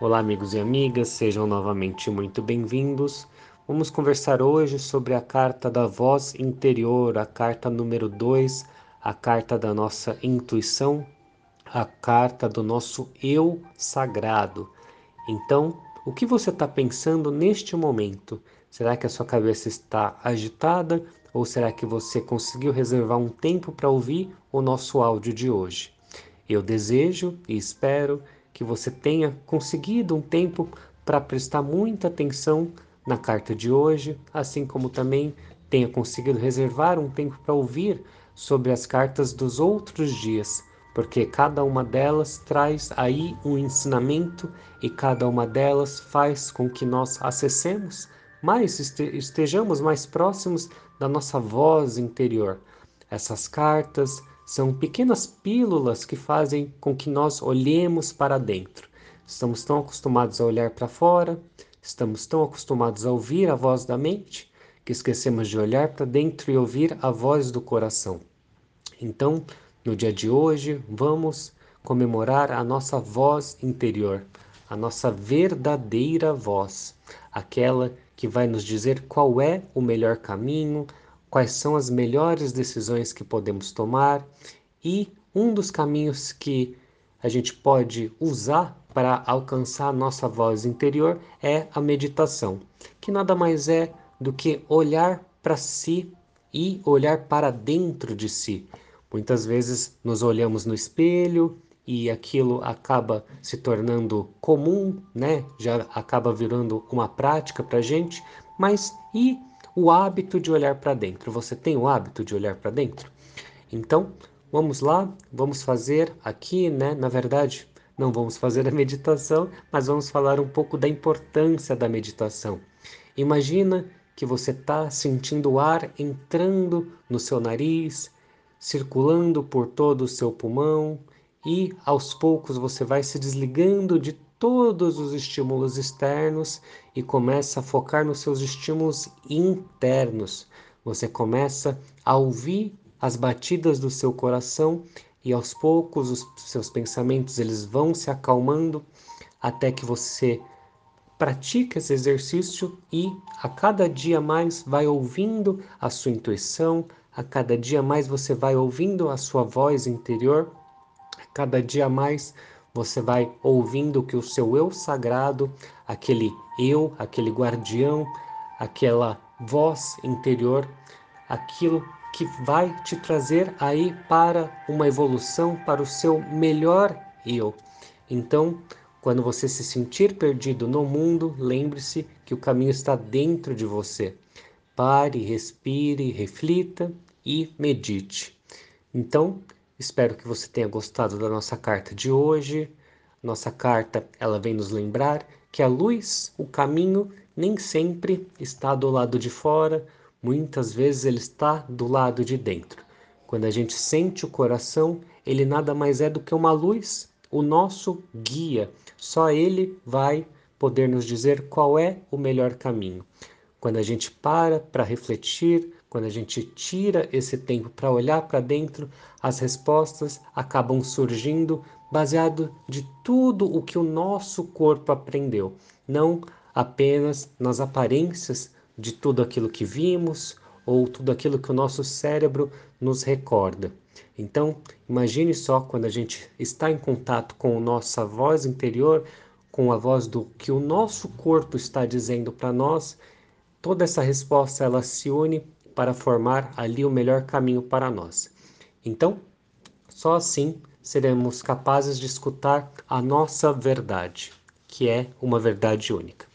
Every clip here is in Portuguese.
Olá, amigos e amigas, sejam novamente muito bem-vindos. Vamos conversar hoje sobre a carta da voz interior, a carta número 2, a carta da nossa intuição, a carta do nosso eu sagrado. Então, o que você está pensando neste momento? Será que a sua cabeça está agitada ou será que você conseguiu reservar um tempo para ouvir o nosso áudio de hoje? Eu desejo e espero que você tenha conseguido um tempo para prestar muita atenção na carta de hoje, assim como também tenha conseguido reservar um tempo para ouvir sobre as cartas dos outros dias, porque cada uma delas traz aí um ensinamento e cada uma delas faz com que nós acessemos mais, estejamos mais próximos da nossa voz interior. Essas cartas são pequenas pílulas que fazem com que nós olhemos para dentro. Estamos tão acostumados a olhar para fora, estamos tão acostumados a ouvir a voz da mente, que esquecemos de olhar para dentro e ouvir a voz do coração. Então, no dia de hoje, vamos comemorar a nossa voz interior, a nossa verdadeira voz, aquela que vai nos dizer qual é o melhor caminho, quais são as melhores decisões que podemos tomar e um dos caminhos que a gente pode usar para alcançar a nossa voz interior é a meditação, que nada mais é do que olhar para si e olhar para dentro de si. Muitas vezes nos olhamos no espelho e aquilo acaba se tornando comum, né? Já acaba virando uma prática para gente, mas e o hábito de olhar para dentro. Você tem o hábito de olhar para dentro? Então, vamos lá, vamos fazer aqui, né? Na verdade, não vamos fazer a meditação, mas vamos falar um pouco da importância da meditação. Imagina que você está sentindo o ar entrando no seu nariz, circulando por todo o seu pulmão e aos poucos você vai se desligando de todos os estímulos externos e começa a focar nos seus estímulos internos. Você começa a ouvir as batidas do seu coração e aos poucos os seus pensamentos eles vão se acalmando até que você pratica esse exercício e a cada dia mais vai ouvindo a sua intuição, a cada dia mais você vai ouvindo a sua voz interior, a cada dia mais você vai ouvindo que o seu eu sagrado, aquele eu, aquele guardião, aquela voz interior, aquilo que vai te trazer aí para uma evolução, para o seu melhor eu. Então, quando você se sentir perdido no mundo, lembre-se que o caminho está dentro de você. Pare, respire, reflita e medite. Então, Espero que você tenha gostado da nossa carta de hoje. Nossa carta, ela vem nos lembrar que a luz, o caminho, nem sempre está do lado de fora, muitas vezes ele está do lado de dentro. Quando a gente sente o coração, ele nada mais é do que uma luz, o nosso guia. Só ele vai poder nos dizer qual é o melhor caminho. Quando a gente para para refletir, quando a gente tira esse tempo para olhar para dentro, as respostas acabam surgindo baseado de tudo o que o nosso corpo aprendeu, não apenas nas aparências de tudo aquilo que vimos ou tudo aquilo que o nosso cérebro nos recorda. Então, imagine só quando a gente está em contato com a nossa voz interior, com a voz do que o nosso corpo está dizendo para nós, toda essa resposta ela se une para formar ali o melhor caminho para nós. Então, só assim seremos capazes de escutar a nossa verdade, que é uma verdade única.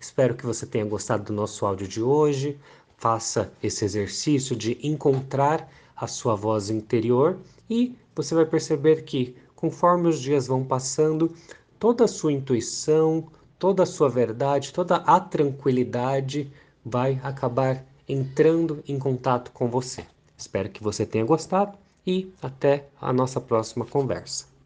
Espero que você tenha gostado do nosso áudio de hoje. Faça esse exercício de encontrar a sua voz interior e você vai perceber que, conforme os dias vão passando, toda a sua intuição, toda a sua verdade, toda a tranquilidade vai acabar entrando em contato com você. Espero que você tenha gostado e até a nossa próxima conversa.